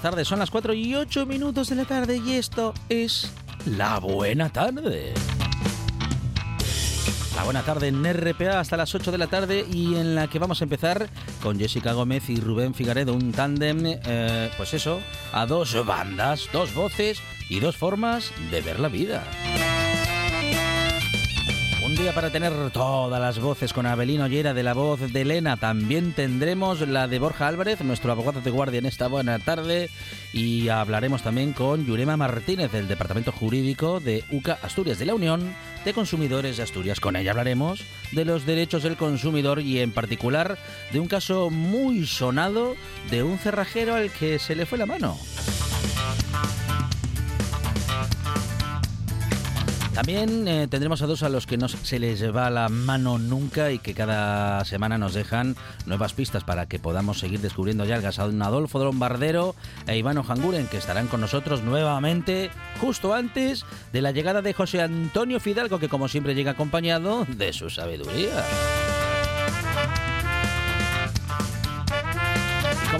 Tardes. Son las 4 y 8 minutos de la tarde y esto es La Buena Tarde. La Buena Tarde en RPA hasta las 8 de la tarde y en la que vamos a empezar con Jessica Gómez y Rubén Figaredo, un tándem, eh, pues eso, a dos bandas, dos voces y dos formas de ver la vida día para tener todas las voces con Abelino Ollera de la voz de Elena. También tendremos la de Borja Álvarez, nuestro abogado de guardia en esta buena tarde. Y hablaremos también con Yurema Martínez del Departamento Jurídico de UCA Asturias de la Unión de Consumidores de Asturias. Con ella hablaremos de los derechos del consumidor y en particular de un caso muy sonado de un cerrajero al que se le fue la mano. También eh, tendremos a dos a los que no se les va la mano nunca y que cada semana nos dejan nuevas pistas para que podamos seguir descubriendo yalgas. A un Adolfo Lombardero e Ivano Janguren, que estarán con nosotros nuevamente justo antes de la llegada de José Antonio Fidalgo, que como siempre llega acompañado de su sabiduría.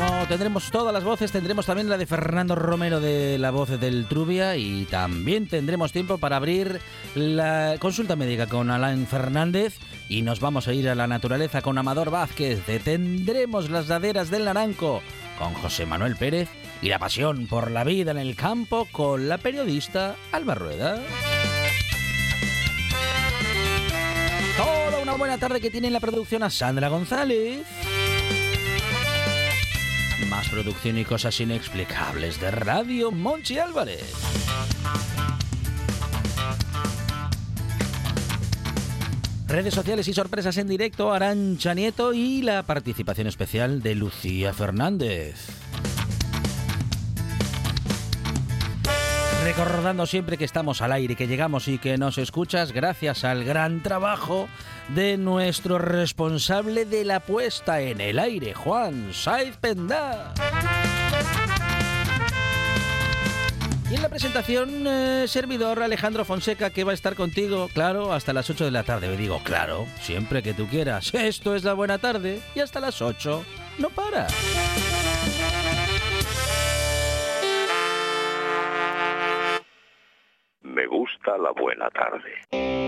Como tendremos todas las voces, tendremos también la de Fernando Romero de la voz del Trubia y también tendremos tiempo para abrir la consulta médica con Alain Fernández y nos vamos a ir a la naturaleza con Amador Vázquez. Detendremos las laderas del Naranco con José Manuel Pérez y la pasión por la vida en el campo con la periodista Alba Rueda. Toda una buena tarde que tiene la producción a Sandra González. Más producción y cosas inexplicables de Radio Monchi Álvarez. Redes sociales y sorpresas en directo, Arancha Nieto y la participación especial de Lucía Fernández. Recordando siempre que estamos al aire, que llegamos y que nos escuchas gracias al gran trabajo de nuestro responsable de la puesta en el aire, Juan Saiz Pendá. Y en la presentación, eh, servidor Alejandro Fonseca, que va a estar contigo, claro, hasta las 8 de la tarde. Me digo, claro, siempre que tú quieras. Esto es la buena tarde y hasta las 8 no para. La buena tarde.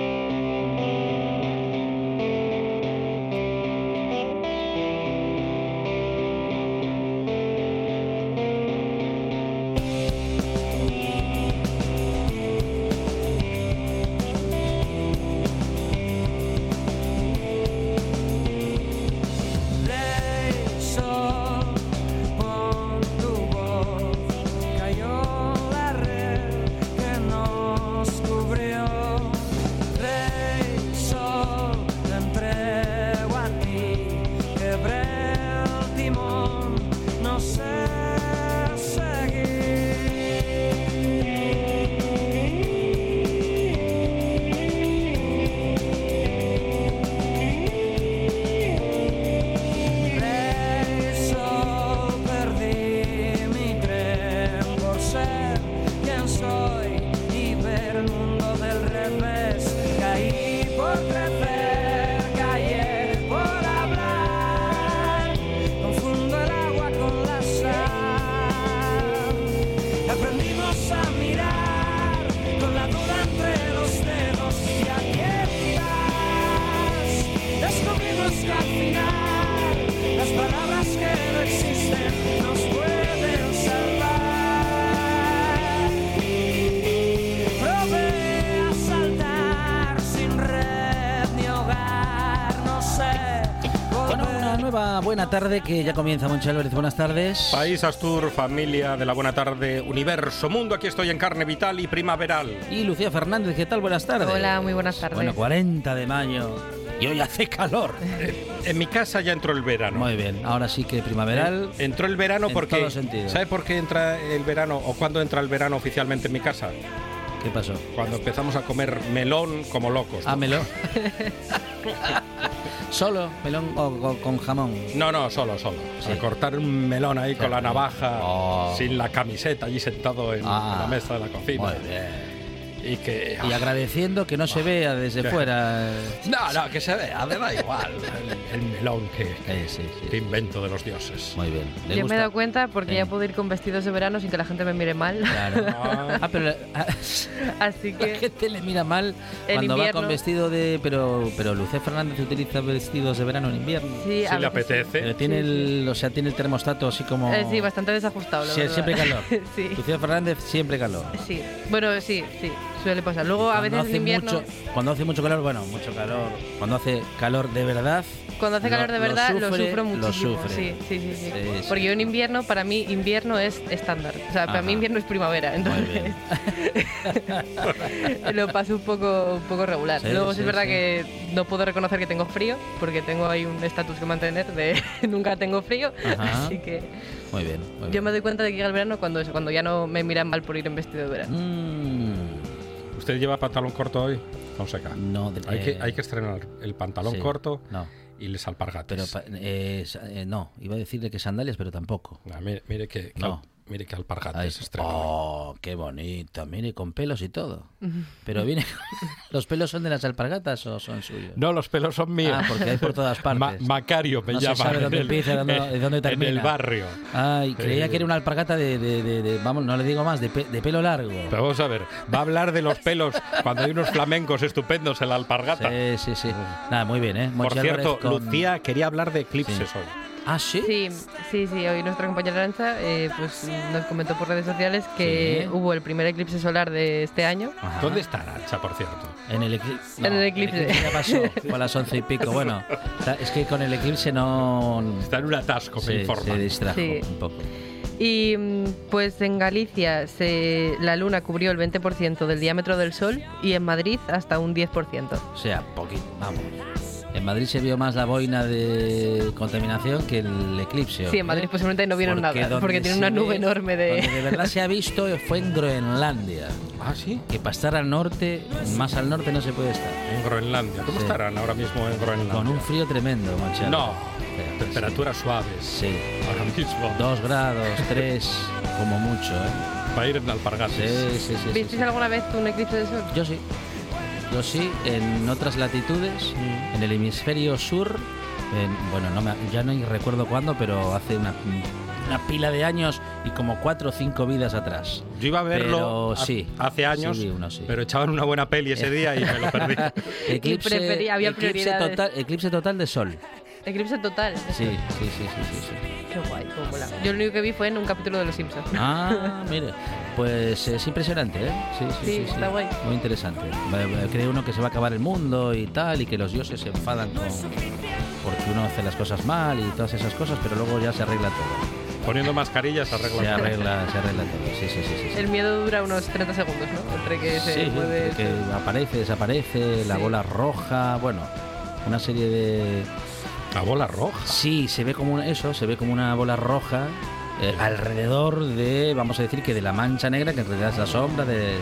Buena tarde que ya comienza, Moncho Álvarez. Buenas tardes. País Astur, familia de la buena tarde, universo, mundo. Aquí estoy en carne vital y primaveral. Y Lucía Fernández, ¿qué tal? Buenas tardes. Hola, muy buenas tardes. Bueno, 40 de mayo y hoy hace calor. En mi casa ya entró el verano. Muy bien, ahora sí que primaveral. Entró el verano en porque. todo sentido. ¿Sabe por qué entra el verano o cuándo entra el verano oficialmente en mi casa? ¿Qué pasó? Cuando empezamos a comer melón como locos. Ah, melón. ¿Solo? ¿Melón o, o con jamón? No, no, solo, solo. Sí. A cortar un melón ahí con la navaja, Oh. sin la camiseta, allí sentado en, Ah. la mesa de la cocina. Muy bien. Y que. Y agradeciendo que no se vea desde qué- fuera. No, no, que se vea, me da igual. El, el melón que, Eh, sí, sí. que invento de los dioses. Muy bien. ¿Le Yo me gusta? he dado cuenta porque Eh. ya puedo ir con vestidos de verano sin que la gente me mire mal. Claro. Ah. Ah, pero ah, Así la que gente le mira mal cuando va invierno. con vestido de. Pero, pero Lucía Fernández utiliza vestidos de verano en invierno. sí, Si le sí. apetece. Pero tiene Sí, el, o sea, tiene el termostato así como. Eh, sí, bastante desajustado. la verdad. siempre calor. sí, Lucía Fernández siempre calor. sí. Bueno, sí, sí, suele pasar. Luego a Cuando veces en invierno, mucho, cuando hace mucho calor, bueno, mucho calor. Cuando hace calor de verdad. cuando hace lo- calor de lo verdad, lo, sufre, sufro lo muchísimo. sufre. Sí, sí, sí, sí. Sí, sí. Porque yo en invierno, para mí, invierno es estándar. O sea, para mí invierno es primavera. Entonces, lo paso un poco, un poco regular. Sí, Luego sí, es verdad que no puedo reconocer que tengo frío, porque tengo ahí un estatus que mantener de nunca tengo frío. Ajá. Así que Muy bien. muy yo me doy cuenta de que llega el verano cuando, eso, cuando ya no me miran mal por ir en vestido de verano. Mm, ¿Usted lleva pantalón corto hoy? Fonseca. no, de- Hay, que, eh, hay que estrenar el pantalón sí, corto No, y les alpargates. pero eh, eh, no, iba a decirle que sandalias, pero tampoco. Ah, mire, mire que, que No. Mire que alpargates Ahí- estreno. oh, qué bonita, mire, con pelos y todo. Pero viene, ¿los pelos son de las alpargatas o son suyos? No, los pelos son míos. Ah, porque hay por todas partes. Ma- Macario me No se sabe dónde en el- empieza dónde- en- dónde En el termina. barrio. Ay, creía Eh, que era una alpargata de, de- de- de- vamos, no le digo más, de, pe- de pelo largo. Pero vamos a ver, va a hablar de los pelos cuando hay unos flamencos estupendos en la alpargata. Sí, sí, sí. Nada, muy bien, ¿eh? Por Monchi cierto, con- Lucía quería hablar de eclipses Sí. hoy. Ah, sí. Sí, sí, sí. Hoy nuestra compañera Aranza eh, pues, nos comentó por redes sociales que Sí. hubo el primer eclipse solar de este año. Ajá. ¿Dónde está Arancha, por cierto? En el, eclipse. En el eclipse. ya pasó, fue a las once y pico. Bueno, es que con el eclipse no. Está en un atasco, me se, informa. se distrajo Sí. un poco. Y mm, pues en Galicia se, la luna cubrió el 20% del diámetro del Sol y en Madrid hasta un 10%. O sea, poquito. Vamos. En Madrid se vio más la boina de contaminación que el eclipse. Sí, en Madrid ¿eh? posiblemente no vieron Porque nada, porque tiene una nube ve- enorme de... Donde de verdad se ha visto fue en Groenlandia. Ah, sí. Que para estar al norte, más al norte no se puede estar. En Groenlandia. ¿Cómo Sí. estarán ahora mismo en Groenlandia? Con un frío tremendo, Monchi No, temperaturas suaves. Sí. Ahora mismo. Dos grados, tres, como mucho, ¿eh? Va a ir en alpargates. Sí, sí, sí. sí, ¿Visteis sí. alguna vez un eclipse de Sol? Yo sí. Yo sí, en otras latitudes, en el hemisferio sur, en- bueno, no me, ya no recuerdo cuándo, pero hace una, una pila de años y como cuatro o cinco vidas atrás. Yo iba a verlo Pero sí, hace años, sí vi uno, sí. pero echaban una buena peli ese día y me lo perdí. Eclipse, preferí- había eclipse, total, eclipse total de sol. Eclipse total. Sí, sí, sí, sí, sí. Sí. Qué guay, cómo mola. Yo lo único que vi fue en un capítulo de Los Simpsons. Ah, mire, pues es impresionante, ¿eh? Sí, sí, Sí, sí. sí. está guay. Muy interesante. Cree uno que se va a acabar el mundo y tal, y que los dioses se enfadan con porque uno hace las cosas mal y todas esas cosas, pero luego ya se arregla todo. Poniendo mascarillas arregla Se todo. arregla, se arregla todo. Sí, sí, sí, sí. El miedo dura unos 30 segundos, ¿no? Entre que se Sí, mueve... que aparece, desaparece, la bola roja, bueno, una serie de La bola roja. Sí, se ve como una, eso, se ve como una bola roja eh, alrededor de, vamos a decir que de la mancha negra, que en realidad es la sombra de,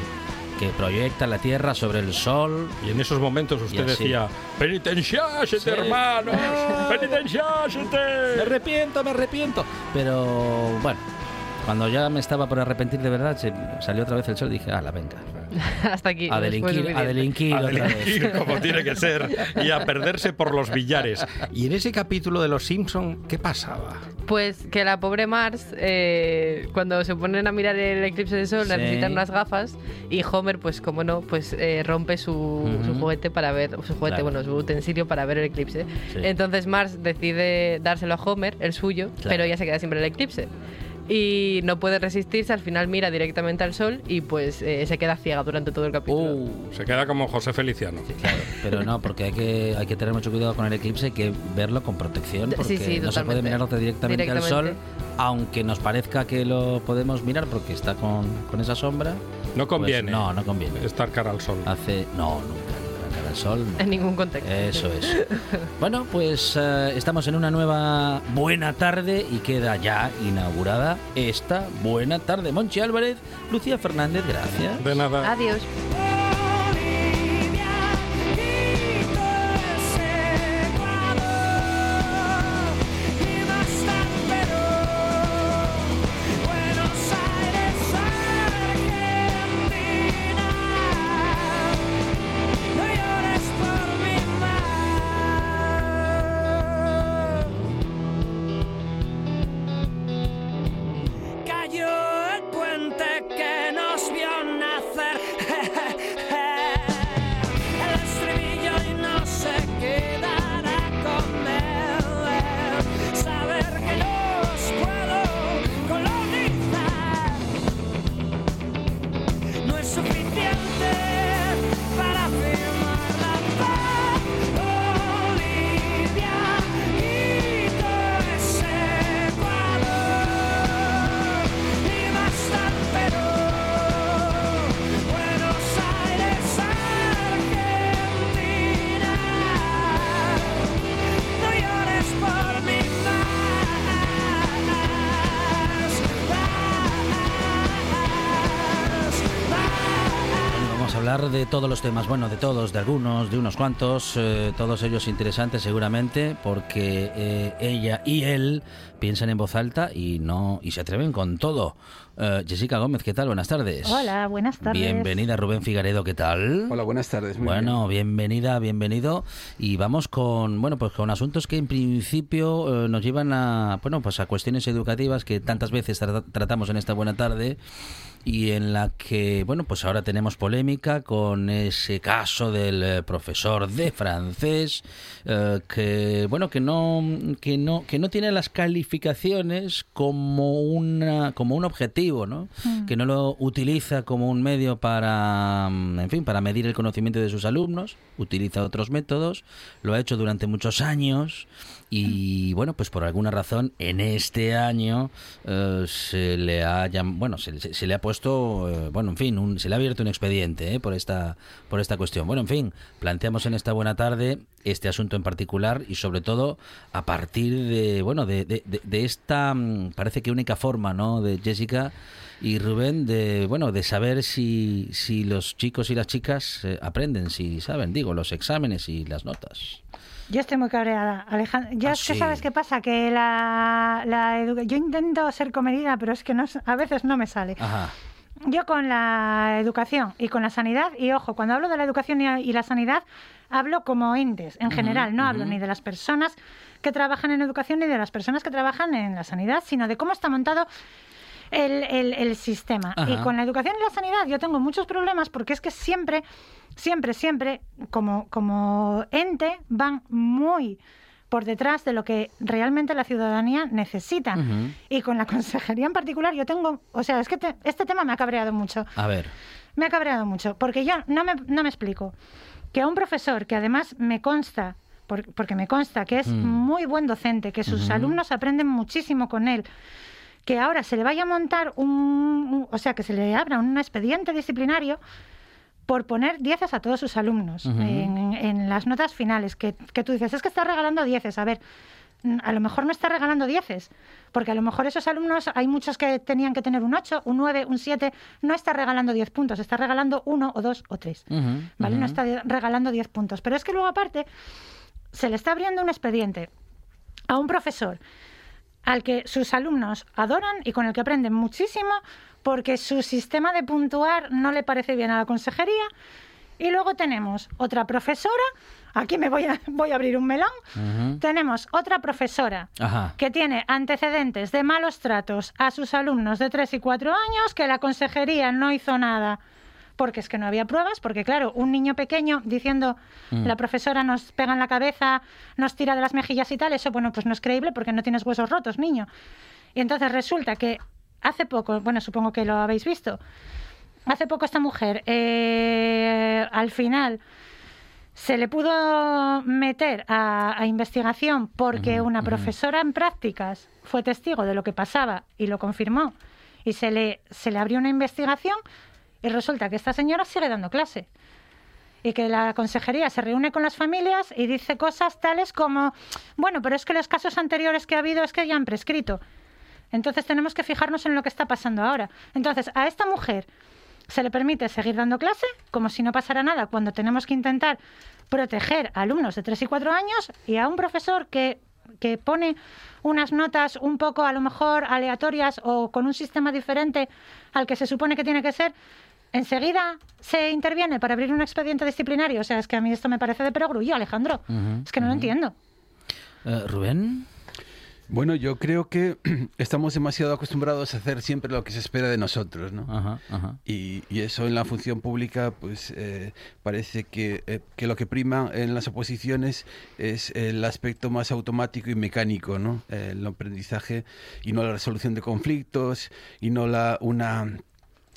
que proyecta la Tierra sobre el Sol. Y en esos momentos usted decía, penitenciásete, Sí. hermanos, Me penitenciásete. arrepiento, me arrepiento. Pero bueno, cuando ya me estaba por arrepentir de verdad, se- salió otra vez el sol y dije, la venga. Hasta aquí. A delinquir, a delinquir A otra vez. como tiene que ser y a perderse por los billares. Y en ese capítulo de Los Simpson, ¿qué pasaba? Pues que la pobre Mars, eh, cuando se ponen a mirar el eclipse de sol, Sí. necesitan unas gafas y Homer, pues como no, pues eh, rompe su, su Ujú. juguete para ver, su juguete, Claro. bueno, su utensilio para ver el eclipse. Sí. Entonces Mars decide dárselo a Homer, el suyo, Claro. pero ya se queda siempre el eclipse. Y no puede resistirse, al final mira directamente al sol y pues eh, se queda ciega durante todo el capítulo. Uh, Se queda como José Feliciano. claro, pero no, porque hay que, hay que tener mucho cuidado con el eclipse, hay que verlo con protección, porque sí, no se puede mirar directamente, al sol, aunque nos parezca que lo podemos mirar porque está con, con esa sombra. No pues conviene no, no conviene. estar cara al sol. Hace. No, nunca. La cara al sol. no. En ningún contexto. Eso es. Bueno, pues eh, estamos en una nueva buena tarde y queda ya inaugurada esta buena tarde. Monchi Álvarez, Lucía Fernández, gracias. De nada. Adiós. Hablar de todos los temas, bueno, de todos, de algunos, de unos cuantos, eh, todos ellos interesantes seguramente, porque eh, ella y él piensan en voz alta y no y se atreven con todo. Eh, Jessica Gómez, ¿qué tal? Buenas tardes. Hola, buenas tardes. Bienvenida Rubén Figaredo, ¿qué tal? Hola, buenas tardes. muy Bueno, bienvenida, bienvenido. Y vamos con, bueno, pues con asuntos que en principio eh, nos llevan a, bueno, pues a cuestiones educativas que tantas veces tra- tratamos en esta buena tarde y en la que, bueno, pues ahora tenemos polémica con ese caso del eh, profesor de francés eh, que, bueno, que no, que no, que no tiene las calificaciones como una, como un objetivo, ¿no? Que no lo utiliza como un medio para, mm, en fin, para medir el conocimiento de sus alumnos, utiliza otros métodos, lo ha hecho durante muchos años y bueno, pues por alguna razón en este año eh, se le ha bueno, se, se- se le ha puesto, eh, bueno, en fin, un- se le ha abierto un expediente eh, por esta por esta cuestión. Bueno, en fin, planteamos en esta buena tarde este asunto en particular y sobre todo a partir de bueno de, de- de- de esta mm, parece que única forma, ¿no? De Jessica y Rubén de bueno de saber si si los chicos y las chicas eh, aprenden, si saben, digo, los exámenes y las notas. Yo estoy muy cabreada, Alejandro. Yo Ah, es que sí. sabes qué pasa, que la, la educa- yo intento ser comedida, pero es que no, a veces no me sale. Ajá. Yo con la educación y con la sanidad, y ojo, cuando hablo de la educación y, y la sanidad, hablo como entes en general, no hablo ni de las personas que trabajan en educación ni de las personas que trabajan en la sanidad, sino de cómo está montado el, el- el sistema. Ajá. Y con la educación y la sanidad yo tengo muchos problemas porque es que siempre, siempre, siempre, como, como ente, van muy por detrás de lo que realmente la ciudadanía necesita. Y con la consejería en particular yo tengo, o sea, es que te- este tema me ha cabreado mucho. A ver. Me ha cabreado mucho, porque yo no me, no me explico que a un profesor que además me consta, por- porque me consta que es Mm. muy buen docente, que sus alumnos aprenden muchísimo con él, que ahora se le vaya a montar un, o sea, que se le abra un expediente disciplinario por poner dieces a todos sus alumnos en, en las notas finales, que, que tú dices, es que está regalando dieces, a ver, a lo mejor no está regalando dieces, porque a lo mejor esos alumnos, hay muchos que tenían que tener un 8, un 9, un 7, no está regalando 10 puntos, está regalando uno o dos o tres, Ujú, ¿vale? No está regalando 10 puntos. Pero es que luego aparte se le está abriendo un expediente a un profesor al que sus alumnos adoran y con el que aprenden muchísimo porque su sistema de puntuar no le parece bien a la consejería. Y luego tenemos otra profesora, aquí me voy a, voy a abrir un melón, tenemos otra profesora Ajá. que tiene antecedentes de malos tratos a sus alumnos de 3 y 4 años, que la consejería no hizo nada porque es que no había pruebas, porque claro, un niño pequeño diciendo Mm. la profesora nos pega en la cabeza, nos tira de las mejillas y tal, eso bueno, pues no es creíble porque no tienes huesos rotos, niño. Y entonces resulta que hace poco, bueno, supongo que lo habéis visto, hace poco esta mujer, eh, al final se le pudo meter a, a investigación porque una profesora en prácticas fue testigo de lo que pasaba y lo confirmó y se le, se le abrió una investigación y resulta que esta señora sigue dando clase y que la consejería se reúne con las familias y dice cosas tales como, bueno, pero es que los casos anteriores que ha habido es que ya han prescrito. Entonces tenemos que fijarnos en lo que está pasando ahora. Entonces, a esta mujer se le permite seguir dando clase como si no pasara nada cuando tenemos que intentar proteger a alumnos de 3 y 4 años y a un profesor que, que pone unas notas un poco a lo mejor aleatorias o con un sistema diferente al que se supone que tiene que ser, enseguida se interviene para abrir un expediente disciplinario. O sea, es que a mí esto me parece de perogrullo, Alejandro. Ujú, es que no lo ujú. entiendo. Eh, Rubén. Bueno, yo creo que estamos demasiado acostumbrados a hacer siempre lo que se espera de nosotros, ¿no? Ajá, ajá. Y, y eso en la función pública, pues eh, parece que, eh, que lo que prima en las oposiciones es el aspecto más automático y mecánico, ¿no? Eh, el aprendizaje y no la resolución de conflictos y no la una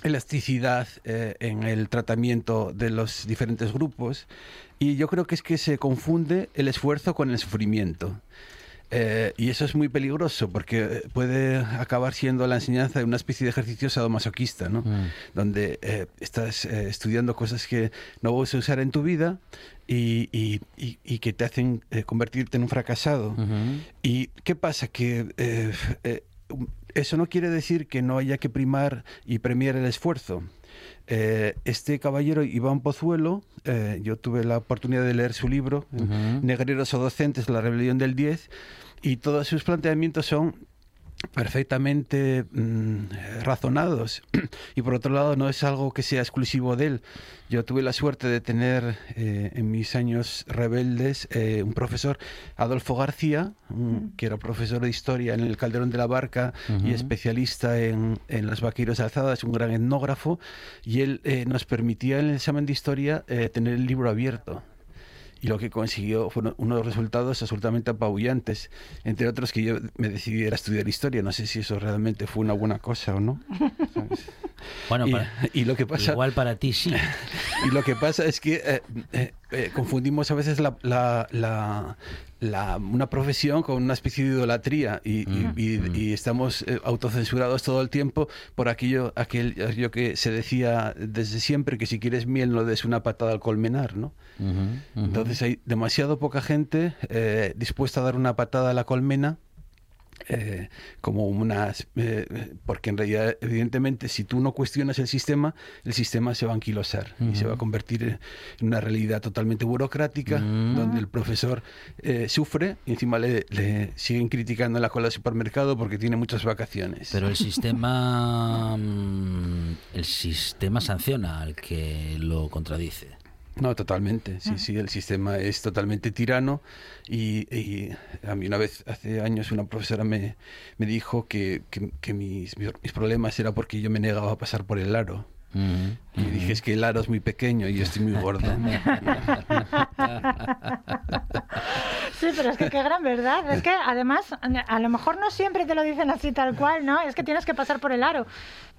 elasticidad eh, en el tratamiento de los diferentes grupos. Y yo creo que es que se confunde el esfuerzo con el sufrimiento. Eh, y eso es muy peligroso porque puede acabar siendo la enseñanza de una especie de ejercicio sadomasoquista, ¿no? Mm. donde eh, estás eh, estudiando cosas que no vas a usar en tu vida y, y- y- y que te hacen eh, convertirte en un fracasado. ¿Y qué pasa? Que eh, eh, eso no quiere decir que no haya que primar y premiar el esfuerzo. Eh, este caballero, Iván Pozuelo, eh, yo tuve la oportunidad de leer su libro. Negreros o Docentes, la rebelión del 10, y todos sus planteamientos son perfectamente mm, razonados y por otro lado no es algo que sea exclusivo de él. Yo tuve la suerte de tener eh, en mis años rebeldes eh, un profesor, Adolfo García, un- que era profesor de historia en el Calderón de la Barca y especialista en, en las vaqueros alzadas, un gran etnógrafo, y él eh, nos permitía en el examen de historia tener el libro abierto. Y lo que consiguió fueron unos resultados absolutamente apabullantes. Entre otros que yo me decidí a estudiar historia. No sé si eso realmente fue una buena cosa o no. ¿sabes? Bueno, y, para- y lo que pasa igual para ti sí. y lo que pasa es que eh, eh, eh, confundimos a veces la, la- la- la- una profesión con una especie de idolatría y, y- y- y estamos autocensurados todo el tiempo por aquello, aquello que se decía desde siempre, que si quieres miel no des una patada al colmenar, ¿no? Entonces hay demasiado poca gente dispuesta a dar una patada a la colmena. Eh, como unas eh, porque en realidad evidentemente si tú no cuestionas el sistema el sistema se va a anquilosar y se va a convertir en una realidad totalmente burocrática Mm. donde el profesor eh, sufre y encima le, le siguen criticando en la cola del supermercado porque tiene muchas vacaciones Pero el sistema mm, el sistema sanciona al que lo contradice. No, totalmente. Sí, sí, el sistema es totalmente tirano y, y a mí una vez, hace años, una profesora me, me dijo que, que- que mis, mis problemas era porque yo me negaba a pasar por el aro. Y dije, es que el aro es muy pequeño y yo estoy muy gordo. Sí, pero es que qué gran verdad. Es que además, a lo mejor no siempre te lo dicen así tal cual, ¿no? Es que tienes que pasar por el aro.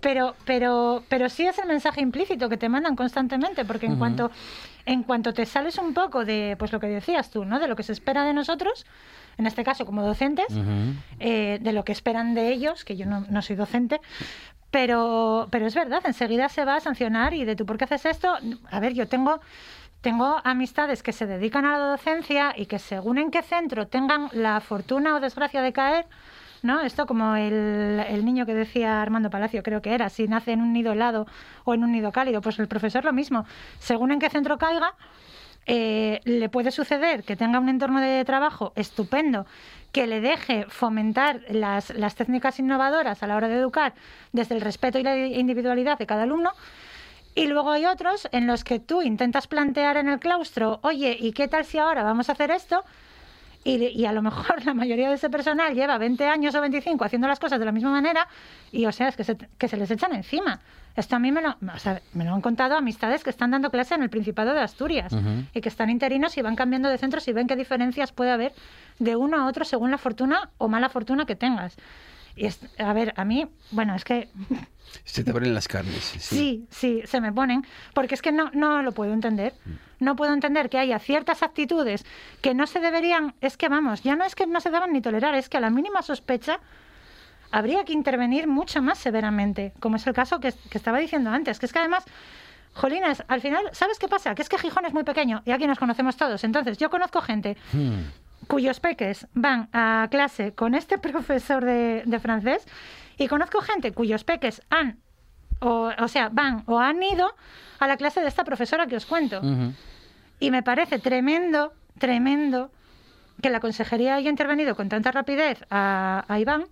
Pero, pero, pero sí es el mensaje implícito que te mandan constantemente, porque en cuanto, en cuanto te sales un poco de, pues lo que decías tú, ¿no? De lo que se espera de nosotros, en este caso como docentes, eh, de lo que esperan de ellos, que yo no, no soy docente, pero, pero es verdad, enseguida se va a sancionar y de tú por qué haces esto. A ver, yo tengo, tengo amistades que se dedican a la docencia y que según en qué centro tengan la fortuna o desgracia de caer, ¿no? Esto como el, el niño que decía Armando Palacio, creo que era, si nace en un nido helado o en un nido cálido, pues el profesor lo mismo. Según en qué centro caiga, eh, le puede suceder que tenga un entorno de trabajo estupendo, que le deje fomentar las, las técnicas innovadoras a la hora de educar desde el respeto y la individualidad de cada alumno. Y luego hay otros en los que tú intentas plantear en el claustro, oye, ¿y qué tal si ahora vamos a hacer esto? Y, y a lo mejor la mayoría de ese personal lleva 20 años o 25 haciendo las cosas de la misma manera y, o sea, es que se, que se les echan encima. Esto a mí me lo, o sea, me lo han contado amistades que están dando clase en el Principado de Asturias y que están interinos y van cambiando de centros y ven qué diferencias puede haber de uno a otro según la fortuna o mala fortuna que tengas. Y es, a ver, a mí, bueno, es que Se te abren las carnes. Sí. Sí, sí, se me ponen, porque es que no, no lo puedo entender. No puedo entender que haya ciertas actitudes que no se deberían, es que vamos, ya no es que no se deban ni tolerar, es que a la mínima sospecha habría que intervenir mucho más severamente, como es el caso que, que estaba diciendo antes, que es que además... Jolines, al final, ¿sabes qué pasa? Que es que Gijón es muy pequeño y aquí nos conocemos todos. Entonces, yo conozco gente cuyos peques van a clase con este profesor de, de francés y conozco gente cuyos peques han, o, o sea, van o han ido a la clase de esta profesora que os cuento. Y me parece tremendo, tremendo que la consejería haya intervenido con tanta rapidez a, a Iván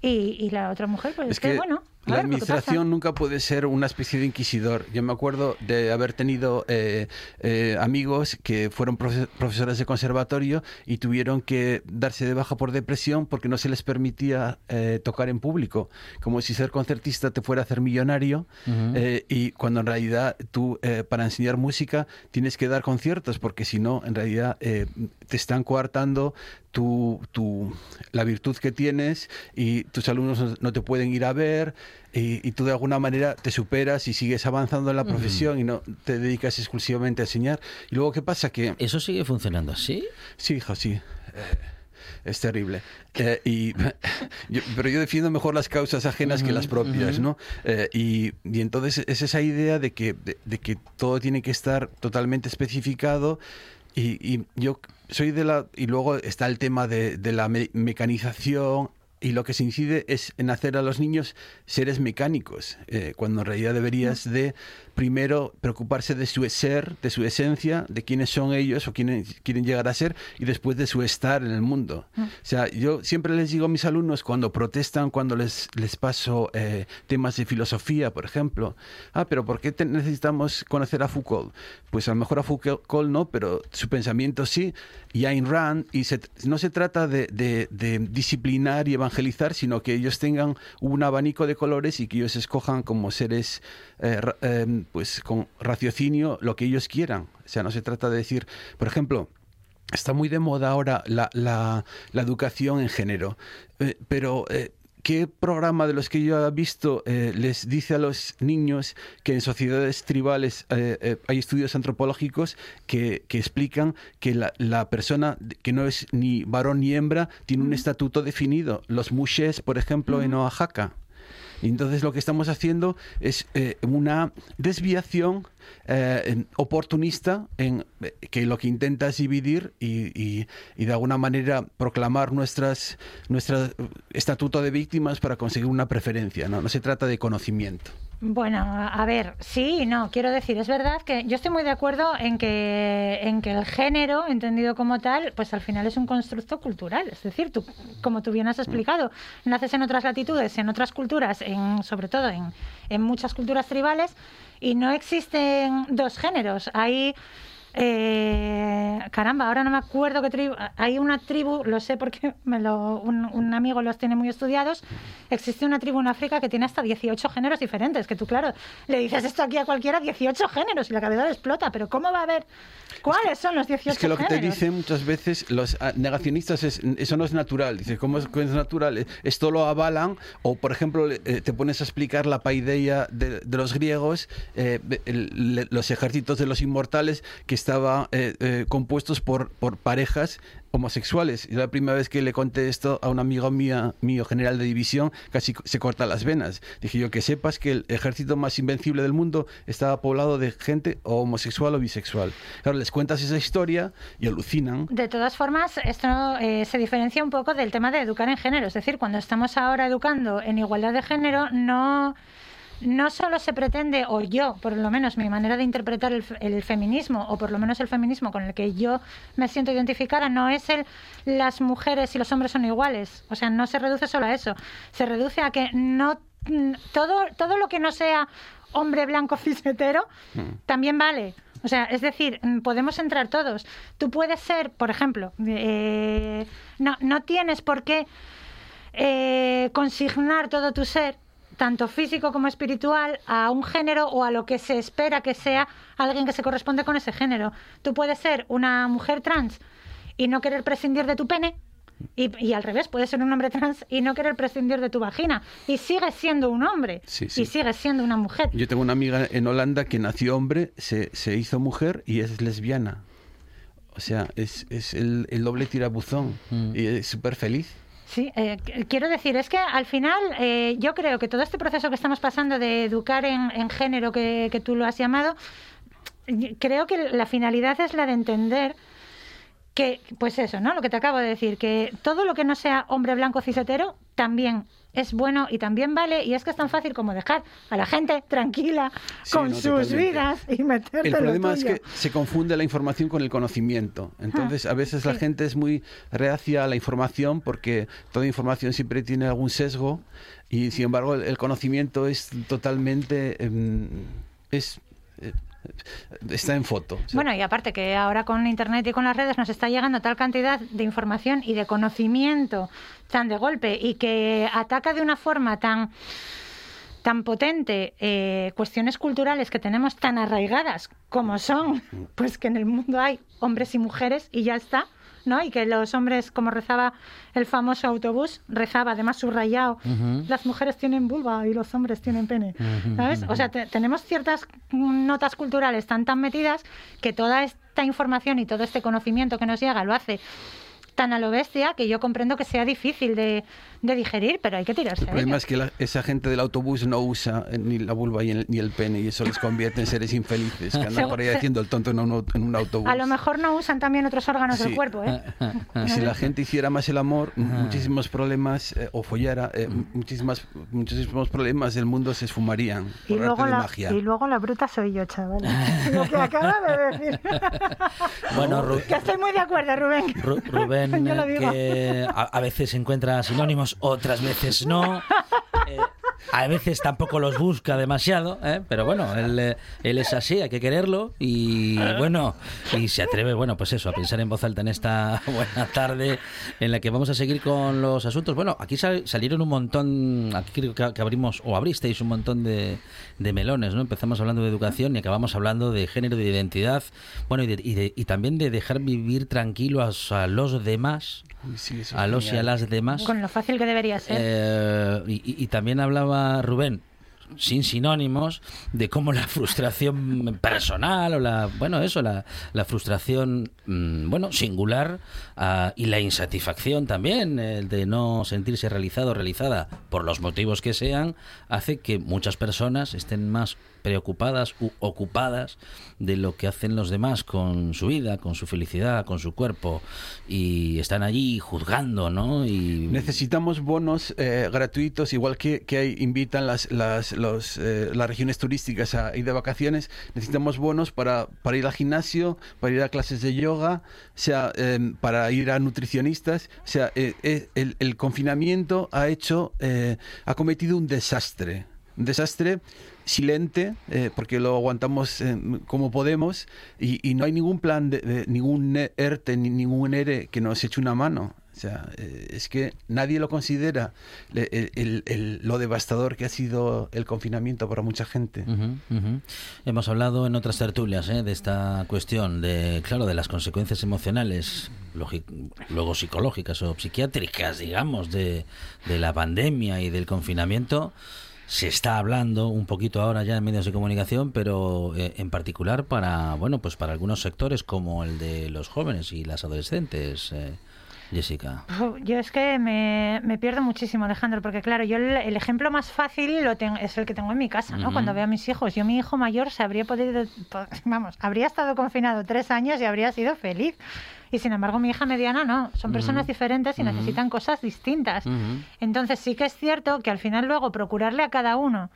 y, y la otra mujer, pues Es que bueno. La administración nunca puede ser una especie de inquisidor. Yo me acuerdo de haber tenido eh, eh, amigos que fueron profe- profesores de conservatorio y tuvieron que darse de baja por depresión porque no se les permitía eh, tocar en público. Como si ser concertista te fuera a hacer millonario y cuando en realidad tú para enseñar música tienes que dar conciertos porque si no, en realidad te están coartando tu, tu- la virtud que tienes y tus alumnos no- te pueden ir a ver y, y tú de alguna manera te superas y sigues avanzando en la profesión y no te dedicas exclusivamente a enseñar. Y luego, ¿qué pasa? Que ¿Eso sigue funcionando así? Sí, hijo, sí. Eh, es terrible. Eh, y, yo- pero yo defiendo mejor las causas ajenas que las propias, ¿no? Eh, y, y entonces es esa idea de que, de, de que todo tiene que estar totalmente especificado. Y, y yo soy de la. Y luego está el tema de, de la me- mecanización. Y lo que se incide es en hacer a los niños seres mecánicos, eh, cuando en realidad deberías de primero preocuparse de su ser, de su esencia, de quiénes son ellos o quiénes quieren llegar a ser y después de su estar en el mundo. O sea, yo siempre les digo a mis alumnos cuando protestan, cuando les, les paso eh, temas de filosofía, por ejemplo, ah, pero ¿por qué te- necesitamos conocer a Foucault? Pues a lo mejor a Foucault no, pero su pensamiento sí, y Ayn Rand, y se- no se trata de, de- de disciplinar y evangelizar, sino que ellos tengan un abanico de colores y que ellos escojan como seres eh, eh, pues con raciocinio lo que ellos quieran. O sea, no se trata de decir, por ejemplo, Está muy de moda ahora la, la- la educación en género, Eh, pero eh, ¿qué programa de los que yo he visto eh, les dice a los niños que en sociedades tribales eh, eh, hay estudios antropológicos que, que explican que la, la persona que no es ni varón ni hembra tiene un estatuto definido? Los muxés, por ejemplo, en Oaxaca. Entonces lo que estamos haciendo es eh, una desviación eh, oportunista en eh, que lo que intenta es dividir y, y- y de alguna manera proclamar nuestras nuestro estatuto de víctimas para conseguir una preferencia. No, no se trata de conocimiento. Bueno, a ver, sí no. Quiero decir, es verdad que yo estoy muy de acuerdo en que, en que el género, entendido como tal, pues al final es un constructo cultural. Es decir, tú, como tú bien has explicado, naces en otras latitudes, en otras culturas, en, sobre todo en, en muchas culturas tribales, y no existen dos géneros. Hay. Eh, caramba, ahora no me acuerdo qué tribu. Hay una tribu, lo sé porque me lo, un, un amigo los tiene muy estudiados. Existe una tribu en África que tiene hasta 18 géneros diferentes. Que tú, claro, le dices esto aquí a cualquiera, 18 géneros, y la cabeza explota. Pero ¿cómo va a haber? ¿Cuáles son los 18 Es que lo que te géneros? dicen muchas veces los ah, negacionistas es eso no es natural. Dice, ¿cómo es, cómo es natural? Esto lo avalan. O, por ejemplo, eh, te pones a explicar la paideia de, de los griegos, eh, el- los ejércitos de los inmortales que estaban eh, eh, compuestos por, por parejas homosexuales. Y la primera vez que le conté esto a un amigo mío, general de división, casi se corta las venas. Dije yo, que sepas que el ejército más invencible del mundo estaba poblado de gente homosexual o bisexual. Claro, les cuentas esa historia y alucinan. De todas formas, esto eh, se diferencia un poco del tema de educar en género. Es decir, cuando estamos ahora educando en igualdad de género, no, no solo se pretende, o yo, por lo menos mi manera de interpretar el, el feminismo, o por lo menos el feminismo con el que yo me siento identificada, no es el las mujeres y los hombres son iguales. O sea, no se reduce solo a eso. Se reduce a que no mm, todo, todo lo que no sea hombre blanco cis hetero también vale. O sea, es decir, mm, podemos entrar todos. Tú puedes ser, por ejemplo, eh, no, no tienes por qué eh, consignar todo tu ser, tanto físico como espiritual, a un género o a lo que se espera que sea alguien que se corresponde con ese género. Tú puedes ser una mujer trans y no querer prescindir de tu pene, Y, y al revés, puedes ser un hombre trans y no querer prescindir de tu vagina. Y sigues siendo un hombre. Sí, sí. Y sigues siendo una mujer. Yo tengo una amiga en Holanda que nació hombre, se, se hizo mujer y es lesbiana. O sea, es, es el, el doble tirabuzón Mm. y es súper feliz. Sí, eh, qu- quiero decir, es que al final eh, yo creo que todo este proceso que estamos pasando de educar en, en género que, que tú lo has llamado, creo que la finalidad es la de entender que, pues eso, ¿no? Lo que te acabo de decir, que todo lo que no sea hombre blanco cisetero también es bueno y también vale, y es que es tan fácil como dejar a la gente tranquila Sí, con no, sus totalmente. vidas y meterte El en lo problema es tuyo. que se confunde la información con el conocimiento. Entonces, a veces la gente es muy reacia a la información porque toda información siempre tiene algún sesgo y, sin embargo, el, el conocimiento es totalmente... em, es, eh, está en foto. O sea, Bueno, y aparte que ahora con Internet y con las redes nos está llegando tal cantidad de información y de conocimiento tan de golpe y que ataca de una forma tan tan potente eh, cuestiones culturales que tenemos tan arraigadas como son, pues que en el mundo hay hombres y mujeres y ya está, ¿no? Y que los hombres, como rezaba el famoso autobús, rezaba además subrayado, las mujeres tienen vulva y los hombres tienen pene, ¿sabes? O sea, te- tenemos ciertas notas culturales tan tan metidas que toda esta información y todo este conocimiento que nos llega lo hace tan a lo bestia que yo comprendo que sea difícil de, de digerir, pero hay que tirarse. El problema es que la- esa gente del autobús no usa eh, ni la vulva y el- ni el pene y eso les convierte en seres infelices que andan por ahí haciendo el tonto en un, en un autobús. A lo mejor no usan también otros órganos del Sí. cuerpo, ¿eh? Y si la gente hiciera más el amor, muchísimos problemas, eh, o follara, eh, muchísimas, muchísimos problemas del mundo se esfumarían Y por arte luego, de la, magia. y luego la bruta soy yo, chaval. Lo que acaba de decir. Bueno, Ru- que estoy muy de acuerdo, Rubén. Ru- Rubén, Que a, a veces encuentra sinónimos, otras veces no. A veces tampoco los busca demasiado, ¿eh? pero bueno, él, eh, él es así, hay que quererlo y bueno, y se atreve, bueno, pues eso, a pensar en voz alta en esta buena tarde en la que vamos a seguir con los asuntos. Bueno, aquí sal- salieron un montón, aquí creo que, que abrimos o abristeis un montón de, de melones, ¿no? Empezamos hablando de educación y acabamos hablando de género, de identidad, bueno, y, de- y de- y también de dejar vivir tranquilos a los demás, sí, a los y a genial. las demás. Con lo fácil que debería ser. Eh, y, y- y también hablaba Rubén sin sinónimos de cómo la frustración personal o la bueno eso la, la frustración mm, bueno singular ah, y la insatisfacción también de no sentirse realizado o realizada por los motivos que sean hace que muchas personas estén más preocupadas u ocupadas de lo que hacen los demás con su vida, con su felicidad, con su cuerpo y están allí juzgando, ¿no? Y Necesitamos bonos eh, gratuitos, igual que, que hay- invitan las, las, los, eh, las regiones turísticas a ir de vacaciones. Necesitamos bonos para, para ir al gimnasio, para ir a clases de yoga, sea, eh, para ir a nutricionistas. O sea, eh, el, el confinamiento ha hecho, ha cometido un desastre. Un desastre silente, eh, porque lo aguantamos eh, como podemos, y, no hay ningún plan, de, de- ningún ERTE, ni ningún ERE que nos eche una mano. O sea, eh, es que nadie lo considera el- lo devastador que ha sido el confinamiento para mucha gente. Hemos hablado en otras tertulias ¿eh? de esta cuestión, de claro, de las consecuencias emocionales, luego psicológicas o psiquiátricas, digamos, de, de la pandemia y del confinamiento. Se está hablando un poquito ahora ya en medios de comunicación, pero eh, en particular para bueno, pues para algunos sectores como el de los jóvenes y las adolescentes. eh, Jessica. Yo es que me, me pierdo muchísimo, Alejandro, porque claro, yo el, el ejemplo más fácil lo tengo, es el que tengo en mi casa, ¿no? Cuando veo a mis hijos. Yo, mi hijo mayor, se habría podido, po- vamos, habría estado confinado tres años y habría sido feliz. Y sin embargo, mi hija mediana no. Son personas diferentes y necesitan cosas distintas. Entonces, sí que es cierto que al final, luego, procurarle a cada uno.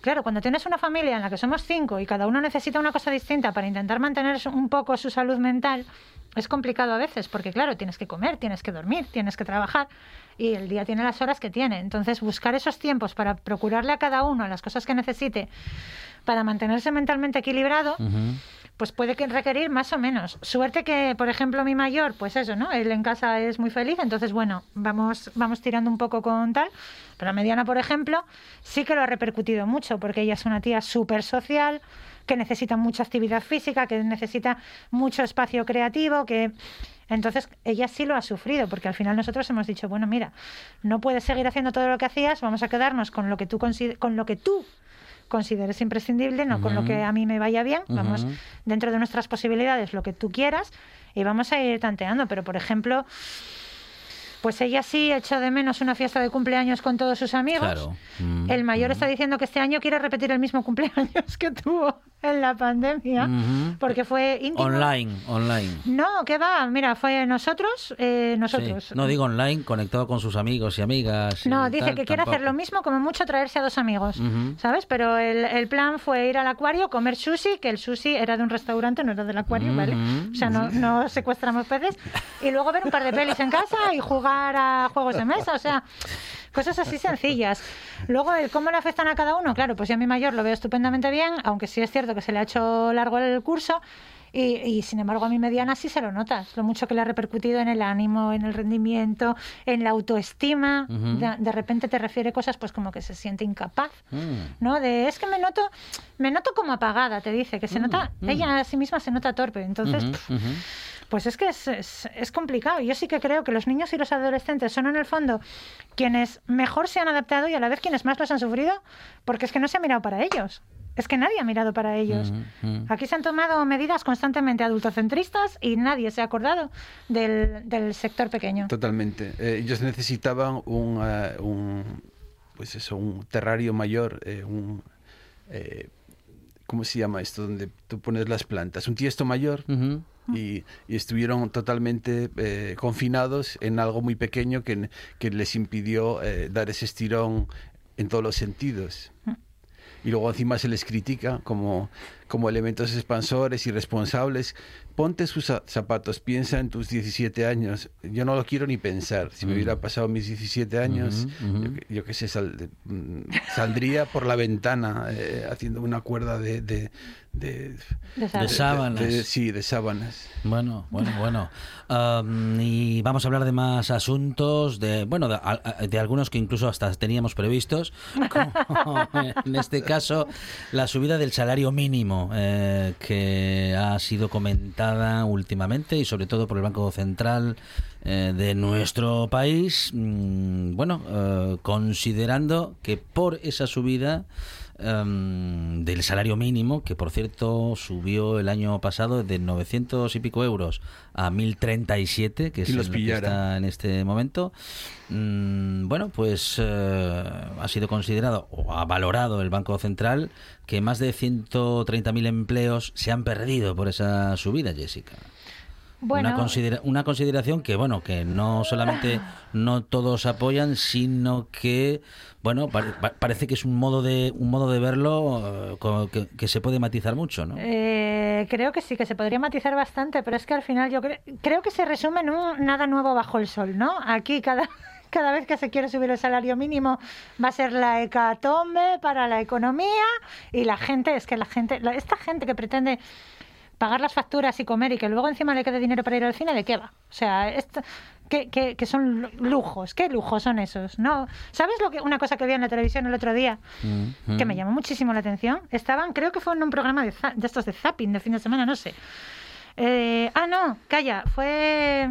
Claro, cuando tienes una familia en la que somos cinco y cada uno necesita una cosa distinta para intentar mantener un poco su salud mental, es complicado a veces, porque claro, tienes que comer, tienes que dormir, tienes que trabajar y el día tiene las horas que tiene. Entonces, buscar esos tiempos para procurarle a cada uno las cosas que necesite para mantenerse mentalmente equilibrado. Pues puede que requerir más o menos. Suerte que, por ejemplo, mi mayor, pues eso, ¿no? Él en casa es muy feliz, entonces, bueno, vamos, vamos tirando un poco con tal. Pero la mediana, por ejemplo, sí que lo ha repercutido mucho, porque ella es una tía súper social, que necesita mucha actividad física, que necesita mucho espacio creativo, que Entonces, ella sí lo ha sufrido, porque al final nosotros hemos dicho, bueno, mira, no puedes seguir haciendo todo lo que hacías, vamos a quedarnos con lo que tú con lo que tú consideres imprescindible, no con lo que a mí me vaya bien, vamos dentro de nuestras posibilidades lo que tú quieras y vamos a ir tanteando, pero por ejemplo, pues ella sí echó de menos una fiesta de cumpleaños con todos sus amigos. Claro. Mm, El mayor mm. está diciendo que este año quiere repetir el mismo cumpleaños que tuvo en la pandemia, porque fue íntimo. Online, online. No, ¿qué va? Mira, fue nosotros, eh, nosotros. Sí. No digo online, conectado con sus amigos y amigas. y No, dice tal, que quiere hacer lo mismo, como mucho traerse a dos amigos. ¿sabes? Pero el, el plan fue ir al acuario, comer sushi, que el sushi era de un restaurante, no era del acuario, ¿vale? O sea, no, no secuestramos peces. Y luego ver un par de pelis en casa y jugar a juegos de mesa, o sea, cosas así sencillas. Luego, el cómo le afectan a cada uno, claro, pues yo a mi mayor lo veo estupendamente bien, aunque sí es cierto que se le ha hecho largo el curso. Y, y, sin embargo a mi mediana sí se lo notas, lo mucho que le ha repercutido en el ánimo, en el rendimiento, en la autoestima. Ujú. de, de repente te refiere cosas pues como que se siente incapaz, Mm. ¿no? De es que me noto, me noto como apagada, te dice, que se nota, mm. ella a sí misma se nota torpe. Entonces. Pues es que es, es, es complicado. Yo sí que creo que los niños y los adolescentes son en el fondo quienes mejor se han adaptado y a la vez quienes más los han sufrido, porque es que no se ha mirado para ellos. Es que nadie ha mirado para ellos. Ujú, ujú. Aquí se han tomado medidas constantemente adultocentristas y nadie se ha acordado del, del sector pequeño. Totalmente. Eh, ellos necesitaban un, eh, un, pues eso, un terrario mayor, eh, un, eh, ¿cómo se llama esto? Donde tú pones las plantas, un tiesto mayor. Y, y estuvieron totalmente eh, confinados en algo muy pequeño que, que les impidió eh, dar ese estirón en todos los sentidos. Y luego encima se les critica como, como elementos expansores y responsables. Ponte sus za- zapatos, piensa en tus 17 años. Yo no lo quiero ni pensar. Si me hubiera pasado mis 17 años, yo, qué sé, sal- mm, saldría por la ventana eh, haciendo una cuerda de... de, de- De De sábanas. de- sí, de sábanas. Bueno, bueno, bueno. Y vamos a hablar de más asuntos, de bueno, de, a- de algunos que incluso hasta teníamos previstos, como en este caso la subida del salario mínimo eh, que ha sido comentada últimamente y sobre todo por el Banco Central eh, de nuestro país. Mm, bueno, eh, considerando que por esa subida em, del salario mínimo, que por cierto subió el año pasado de 900 y pico euros a 1037, que es los el que está en este momento. Mm, bueno, pues eh, ha sido considerado o ha valorado el Banco Central que más de 130.000 empleos se han perdido por esa subida, Jessica. Bueno, Una, considera- una consideración que, bueno, que no solamente no todos apoyan, sino que, bueno, pare- pa- parece que es un modo de un modo de verlo eh, que, que se puede matizar mucho, ¿no? Eh, creo que sí, que se podría matizar bastante, pero es que al final yo cre- creo que se resume en un nada nuevo bajo el sol, ¿no? Aquí cada, cada vez que se quiere subir el salario mínimo va a ser la hecatombe para la economía y la gente, es que la gente, la- esta gente que pretende pagar las facturas y comer y que luego encima le quede dinero para ir al cine, ¿de qué va? O sea, esto, que, que, que son lu- lujos, ¿qué lujos son esos? No, ¿sabes lo que una cosa que vi en la televisión el otro día? Mm, que me llamó muchísimo la atención. Estaban, creo que fue en un programa de, estos de zapping de fin de semana, no sé. Eh, ah, no, calla, fue.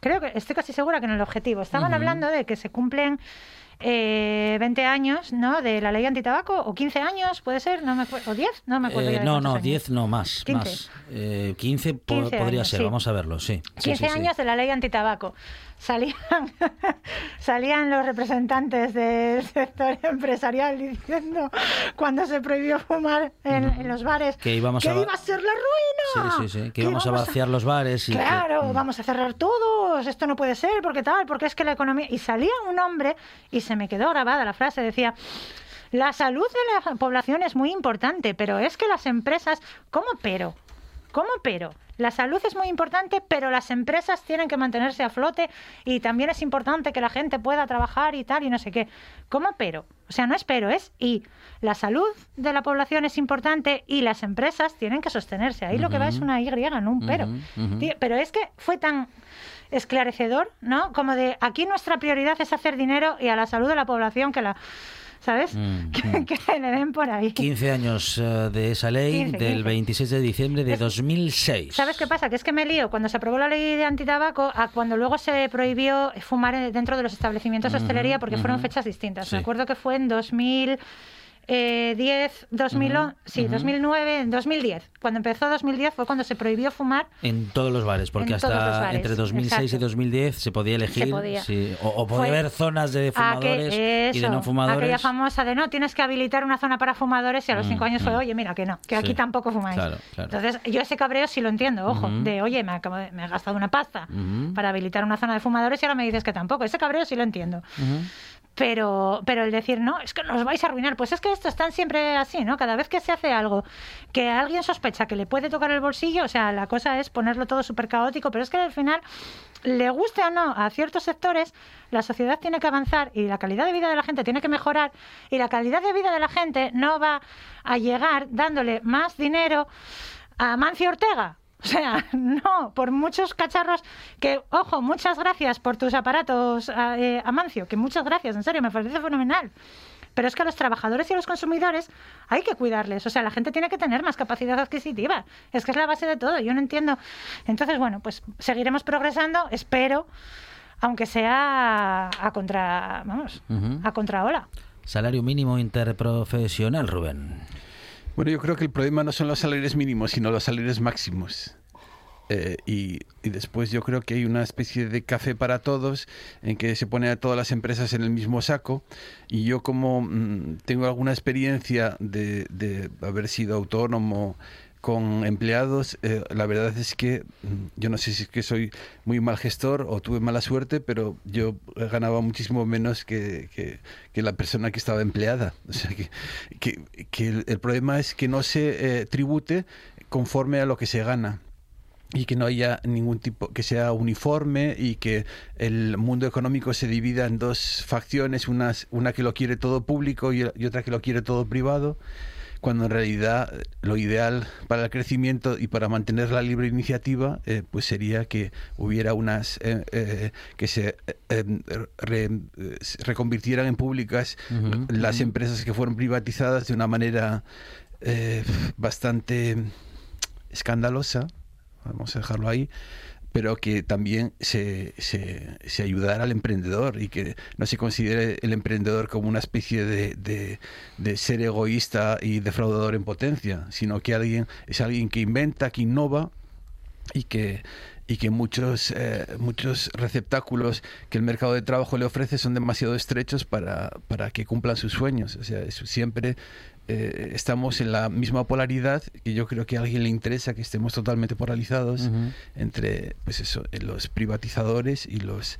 Creo que estoy casi segura que en el objetivo. Estaban Ujú. hablando de que se cumplen eh, 20 años, ¿no? De la ley antitabaco, o 15 años, puede ser, no me o 10, no me acuerdo. Eh, no, no, años. 10 no, más. 15. más. Eh, 15, po- 15 podría años, ser, sí. vamos a verlo, sí. Sí, 15 sí, sí. años de la ley antitabaco. Salían, salían los representantes del sector empresarial diciendo cuando se prohibió fumar en, en los bares Que íbamos a va- iba a ser la ruina. Sí, sí, sí, que íbamos a vaciar los bares y que- Claro, mm. vamos a cerrar todos, esto no puede ser, porque tal, porque es que la economía... Y salía un hombre y se me quedó grabada la frase, decía... La salud de la población es muy importante, pero es que las empresas... ¿Cómo pero? ¿Cómo pero? La salud es muy importante, pero las empresas tienen que mantenerse a flote y también es importante que la gente pueda trabajar y tal y no sé qué. ¿Cómo pero? O sea, no es pero, es y. La salud de la población es importante y las empresas tienen que sostenerse. Ahí lo que va es una Y, no un pero. Pero es que fue tan esclarecedor, ¿no? Como de aquí nuestra prioridad es hacer dinero y a la salud de la población que la ¿sabes? Mm, que, mm. que le den por ahí. 15 años eh, de esa ley 15, del 15. 26 de diciembre de Es- 2006. ¿Sabes qué pasa? Que es que me lío cuando se aprobó la ley de antitabaco a cuando luego se prohibió fumar en- dentro de los establecimientos de hostelería porque fueron fechas distintas. Sí. Me acuerdo que fue en 2010, 2011, sí, ujú. 2009, en 2010. Cuando empezó 2010 fue cuando se prohibió fumar En todos los bares, porque hasta bares, entre 2006 y exacto. 2010 se podía elegir. podía. sí, o, o podía haber zonas de Aque- fumadores y de eso, no fumadores. Aquella famosa de no, tienes que habilitar una zona para fumadores y a los Mm, cinco años fue, mm. oye, mira, que no, que aquí Sí, tampoco fumáis. claro, claro. Entonces, yo ese cabreo sí lo entiendo, ojo, Ujú. de, oye, me, acabo de- me he gastado una pasta para habilitar una zona de fumadores y ahora me dices que tampoco. Ese cabreo sí lo entiendo. Pero, pero el decir, no, es que nos vais a arruinar, pues es que esto están siempre así, ¿no? Cada vez que se hace algo que alguien sospecha que le puede tocar el bolsillo, o sea, la cosa es ponerlo todo súper caótico, pero es que al final, le guste o no a ciertos sectores, la sociedad tiene que avanzar y la calidad de vida de la gente tiene que mejorar y la calidad de vida de la gente no va a llegar dándole más dinero a Mancio Ortega. O sea, no, por muchos cacharros que, ojo, muchas gracias por tus aparatos, a- eh, Amancio, que muchas gracias, en serio, me parece fenomenal. Pero es que a los trabajadores y a los consumidores hay que cuidarles. O sea, la gente tiene que tener más capacidad adquisitiva. Es que es la base de todo. Yo no entiendo. Entonces, bueno, pues seguiremos progresando, espero, aunque sea a contra, vamos, Ujú. a contraola. Salario mínimo interprofesional, Rubén. Bueno, yo creo que el problema no son los salarios mínimos, sino los salarios máximos. Eh, y, y después yo creo que hay una especie de café para todos en que se pone a todas las empresas en el mismo saco y yo como mm, tengo alguna experiencia de, de haber sido autónomo con empleados, eh, la verdad es que mm, yo no sé si es que soy muy mal gestor o tuve mala suerte, pero yo ganaba muchísimo menos que, que- la persona que estaba empleada. O sea que, que, el, problema es que no se eh, tribute conforme a lo que se gana y que no haya ningún tipo que sea uniforme y que el mundo económico se divida en dos facciones unas una que lo quiere todo público y otra que lo quiere todo privado cuando en realidad eh, lo ideal para el crecimiento y para mantener la libre iniciativa eh, pues sería que hubiera unas eh, eh, que se em, re- se reconvirtieran en públicas las empresas que fueron privatizadas de una manera bastante escandalosa, vamos a dejarlo ahí, pero que también se, se, se ayudara al emprendedor y que no se considere el emprendedor como una especie de, de, de ser egoísta y defraudador en potencia, sino que alguien es alguien que inventa, que innova y que y que muchos eh, muchos receptáculos que el mercado de trabajo le ofrece son demasiado estrechos para, para que cumplan sus sueños. O sea, es- siempre eh, estamos en la misma polaridad y yo creo que a alguien le interesa que estemos totalmente polarizados Ujú. entre pues eso, eh, los privatizadores y los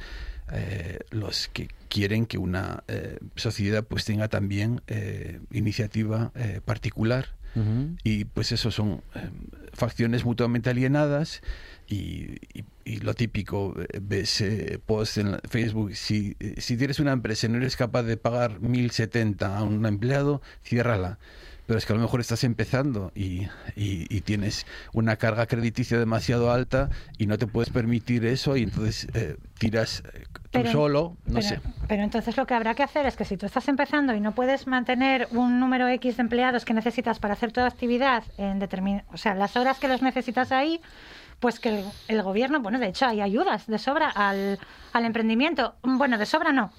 eh, los que quieren que una eh, sociedad pues tenga también eh, iniciativa eh, particular Ujú. y pues eso son eh, facciones mutuamente alienadas y, y- y lo típico, eh, ves eh, posts en Facebook, si, eh, si tienes una empresa y no eres capaz de pagar 1070 a un empleado, ciérrala. Pero es que a lo mejor estás empezando y, y- tienes una carga crediticia demasiado alta y no te puedes permitir eso y entonces eh, tiras eh, tú Pero- solo, no pero, sé. pero entonces lo que habrá que hacer es que si tú estás empezando y no puedes mantener un número X de empleados que necesitas para hacer toda actividad en determin o sea, las horas que los necesitas ahí, pues que el, el gobierno, bueno, de hecho hay ayudas de sobra al, al emprendimiento. Bueno, de sobra no.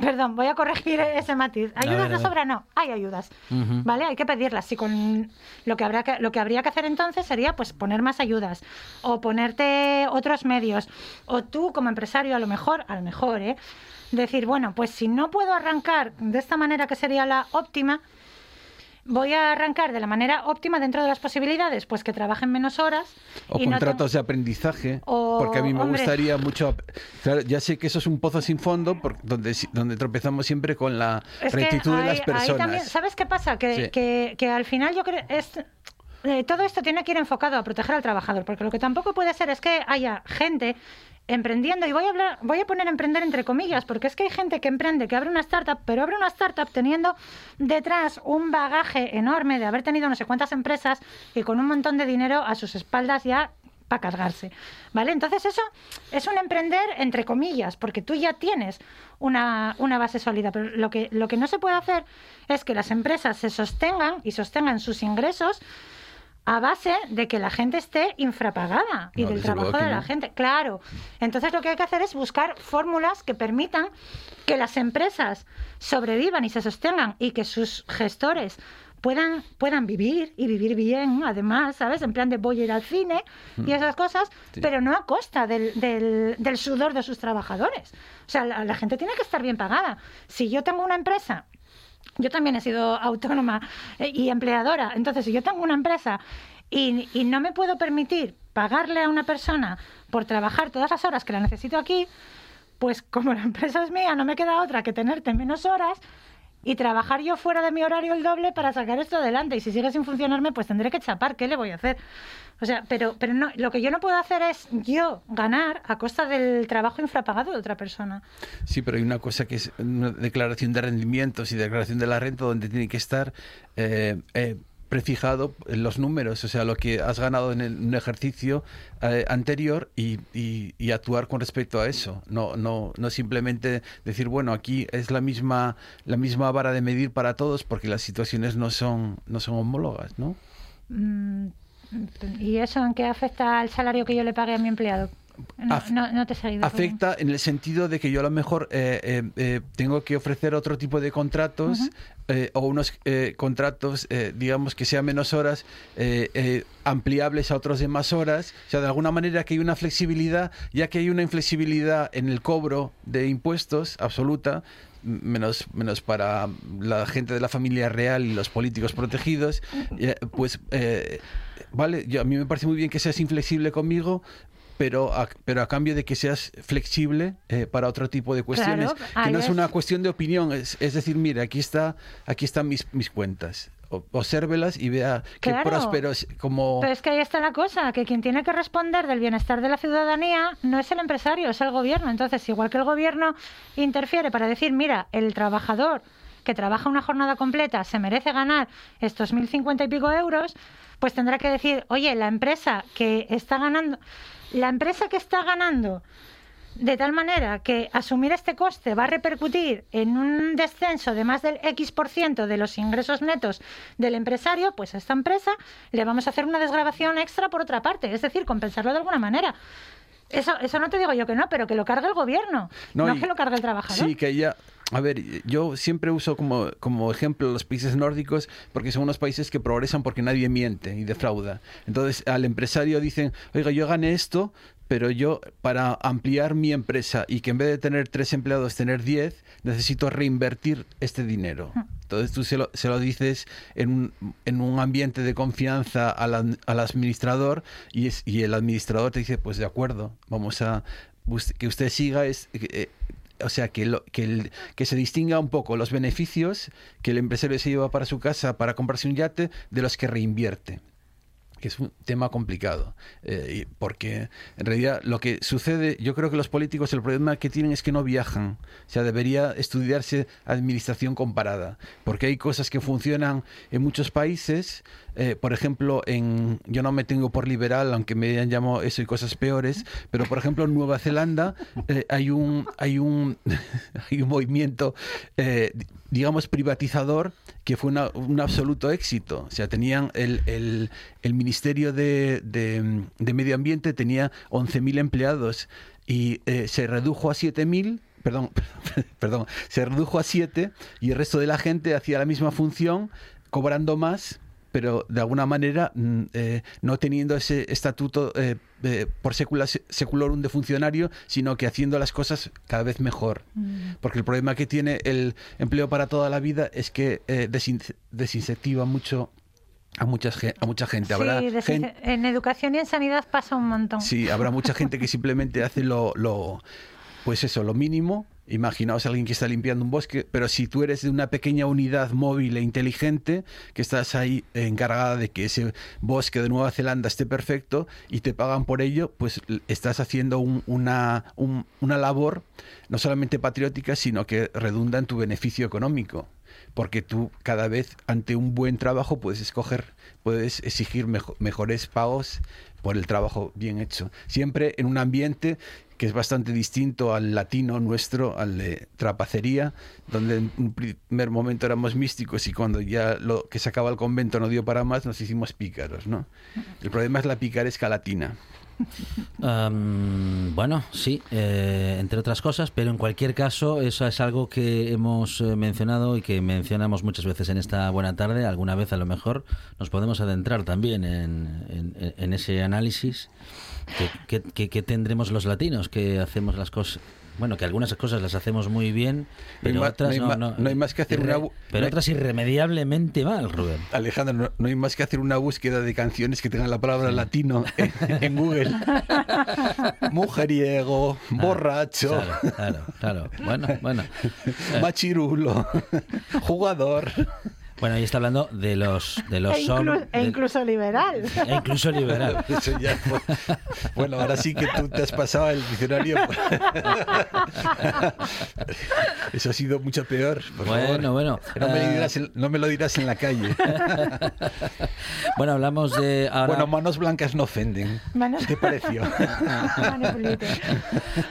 Perdón, voy a corregir ese matiz. Ayudas de sobra no, hay ayudas. ¿Vale? Hay que pedirlas. Si con lo que habrá que, lo que habría que hacer entonces sería pues poner más ayudas o ponerte otros medios o tú como empresario a lo mejor, a lo mejor, ¿eh? decir, bueno, pues si no puedo arrancar de esta manera que sería la óptima, voy a arrancar de la manera óptima dentro de las posibilidades, pues que trabajen menos horas O y no contratos de aprendizaje, O, porque a mí me hombre. gustaría mucho... Claro, ya sé que eso es un pozo sin fondo, por- donde, donde tropezamos siempre con la Es rectitud de las personas. también- ¿Sabes qué pasa? Que, Sí. que, que al final yo creo es eh, todo esto tiene que ir enfocado a proteger al trabajador, porque lo que tampoco puede ser es que haya gente emprendiendo y voy a hablar, voy a poner emprender entre comillas, porque es que hay gente que emprende, que abre una startup, pero abre una startup teniendo detrás un bagaje enorme de haber tenido no sé cuántas empresas y con un montón de dinero a sus espaldas ya para cargarse. ¿Vale? Entonces eso es un emprender entre comillas, porque tú ya tienes una, una base sólida, pero lo que, lo que no se puede hacer es que las empresas se sostengan y sostengan sus ingresos a base de que la gente esté infrapagada y No, del trabajo de la no. gente. Claro. Entonces lo que hay que hacer es buscar fórmulas que permitan que las empresas sobrevivan y se sostengan y que sus gestores puedan, puedan vivir y vivir bien, además, ¿sabes? En plan de voy a ir al cine y esas cosas, Sí. pero no a costa del, del, del sudor de sus trabajadores. O sea, la, la gente tiene que estar bien pagada. Si yo tengo una empresa yo también he sido autónoma eh, y empleadora. Entonces, si yo tengo una empresa y, y no me puedo permitir pagarle a una persona por trabajar todas las horas que la necesito aquí, pues como la empresa es mía, no me queda otra que tenerte menos horas y trabajar yo fuera de mi horario el doble para sacar esto adelante. Y si sigue sin funcionarme, pues tendré que chapar. ¿Qué le voy a hacer? O sea, pero, pero no, lo que yo no puedo hacer es yo ganar a costa del trabajo infrapagado de otra persona. Sí, pero hay una cosa que es una declaración de rendimientos y declaración de la renta donde tiene que estar eh, eh, prefijado en los números, o sea, lo que has ganado en el- un ejercicio eh, anterior y, y- y actuar con respecto a eso. No, no, no simplemente decir, bueno, aquí es la misma, la misma vara de medir para todos porque las situaciones no son, no son homólogas, ¿no? Mm, ¿Y eso en qué afecta al salario que yo le pague a mi empleado? No, Af- no, no te he. Afecta en el sentido de que yo a lo mejor eh, eh, eh, tengo que ofrecer otro tipo de contratos eh, o unos eh, contratos, eh, digamos, que sean menos horas, ampliables a otros de más horas. O sea, de alguna manera que hay una flexibilidad, ya que hay una inflexibilidad en el cobro de impuestos absoluta, menos, menos para la gente de la familia real y los políticos protegidos, eh, pues, eh, vale, yo, a mí me parece muy bien que seas inflexible conmigo, pero a, pero a cambio de que seas flexible eh, para otro tipo de cuestiones, Claro, que no es una cuestión de opinión, es, es decir, mira, aquí está, aquí están mis, mis cuentas, obsérvelas y vea qué Claro. prósperos como... Pero es que ahí está la cosa, que quien tiene que responder del bienestar de la ciudadanía no es el empresario, es el gobierno. Entonces, igual que el gobierno interfiere para decir, mira, el trabajador que trabaja una jornada completa se merece ganar estos 1.050 y pico euros, pues tendrá que decir, oye, la empresa que está ganando, la empresa que está ganando de tal manera que asumir este coste va a repercutir en un descenso de más del X por ciento de los ingresos netos del empresario, pues a esta empresa le vamos a hacer una desgrabación extra por otra parte, es decir, compensarlo de alguna manera. Eso, eso no te digo yo que no, pero que lo cargue el gobierno, no, y- que lo cargue el trabajador. Sí, que ella... A ver, yo siempre uso como, como ejemplo los países nórdicos porque son unos países que progresan porque nadie miente y defrauda. Entonces al empresario dicen, oiga, yo gané esto, pero yo para ampliar mi empresa y que en vez de tener tres empleados tener diez, necesito reinvertir este dinero. Entonces tú se lo, se lo dices en un, en un ambiente de confianza al, al administrador y, es, y el administrador te dice, pues de acuerdo, vamos a que usted siga es, eh, o sea, que, lo- que, que se distinga un poco los beneficios que el empresario se lleva para su casa para comprarse un yate de los que reinvierte que es un tema complicado, eh, porque en realidad lo que sucede, yo creo que los políticos el problema que tienen es que no viajan, o sea, debería estudiarse administración comparada, porque hay cosas que funcionan en muchos países, eh, por ejemplo, en, yo no me tengo por liberal, aunque me hayan llamado eso y cosas peores, pero por ejemplo en Nueva Zelanda eh, hay un hay un hay un movimiento eh, digamos privatizador que fue una- un absoluto éxito. O sea, tenían el, el, el Ministerio de, de- de Medio Ambiente tenía 11.000 empleados y eh, se redujo a 7.000 Perdón, perdón, se redujo a 7 y el resto de la gente hacía la misma función cobrando más pero de alguna manera mm, eh, no teniendo ese estatuto eh, eh, por secula, seculorum de funcionario, sino que haciendo las cosas cada vez mejor. Porque el problema que tiene el empleo para toda la vida es que desin- desincentiva mucho a, muchas, a mucha gente. Habrá Sí, en educación y en sanidad pasa un montón. Sí, habrá mucha gente que simplemente hace lo, lo pues eso, lo mínimo. Imaginaos a alguien que está limpiando un bosque, pero si tú eres de una pequeña unidad móvil e inteligente, que estás ahí encargada de que ese bosque de Nueva Zelanda esté perfecto y te pagan por ello, pues estás haciendo un- una, un- una labor no solamente patriótica, sino que redunda en tu beneficio económico. Porque tú cada vez ante un buen trabajo puedes escoger, puedes exigir mejo- mejores pagos por el trabajo bien hecho. Siempre en un ambiente que es bastante distinto al latino nuestro, al de trapacería, donde en un primer momento éramos místicos y cuando ya lo que se acaba el convento no dio para más, nos hicimos pícaros, ¿no? El problema es la picaresca latina. Bueno, sí, eh, entre otras cosas, pero en cualquier caso, eso es algo que hemos eh, mencionado y que mencionamos muchas veces en esta buena tarde. Alguna vez, a lo mejor, nos podemos adentrar también en, ese análisis que tendremos los latinos, que hacemos las cosas. Bueno, que algunas cosas las hacemos muy bien, pero otras no hay no, hay más que hacer irre- una bu- Pero otras irremediablemente mal, Rubén. Alejandro, no, no hay más que hacer una búsqueda de canciones que tengan la palabra latino en, en Google. Mujeriego, borracho, Claro, claro, claro. Bueno, bueno. machirulo, jugador. Bueno, ahí está hablando de los de los E, inclu- e de- incluso liberal. e incluso liberal. Eso ya fue- Bueno, ahora sí que tú te has pasado el diccionario. Eso ha sido mucho peor. por Bueno, favor. bueno. No me, dirás en- no me lo dirás en la calle. Bueno, hablamos de ahora Bueno, manos blancas no ofenden. Manos- ¿Qué te pareció?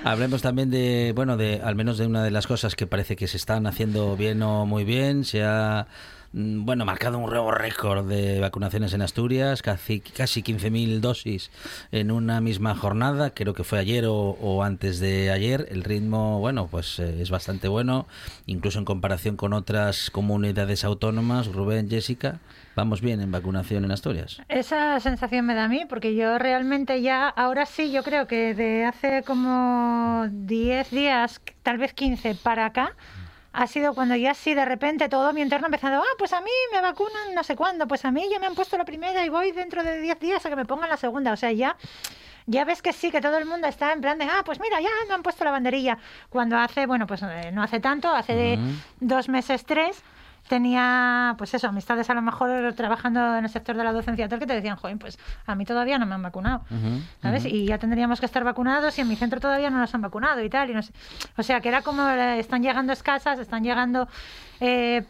Hablemos también de bueno de al menos de una de las cosas que parece que se están haciendo bien o muy bien. Se ha bueno, marcado un nuevo récord de vacunaciones en Asturias, casi, casi 15.000 dosis en una misma jornada, creo que fue ayer o, o antes de ayer. El ritmo, bueno, pues eh, es bastante bueno, incluso en comparación con otras comunidades autónomas. Rubén, Jessica, vamos bien en vacunación en Asturias. Esa sensación me da a mí, porque yo realmente ya, ahora sí, yo creo que de hace como 10 días, tal vez 15 para acá, ha sido cuando ya sí de repente todo mi entorno ha empezado, ah, pues a mí me vacunan no sé cuándo, pues a mí ya me han puesto la primera y voy dentro de 10 días a que me pongan la segunda. O sea, ya, ya ves que sí, que todo el mundo está en plan de, ah, pues mira, ya me han puesto la banderilla. Cuando hace, bueno, pues eh, no hace tanto, hace de dos meses, tres, tenía, pues eso, amistades a lo mejor trabajando en el sector de la docencia tal que te decían, joder, pues a mí todavía no me han vacunado, ¿sabes? Y ya tendríamos que estar vacunados y en mi centro todavía no nos han vacunado y tal, y no sé. O sea, que era como, eh, están llegando escasas, están llegando... eh,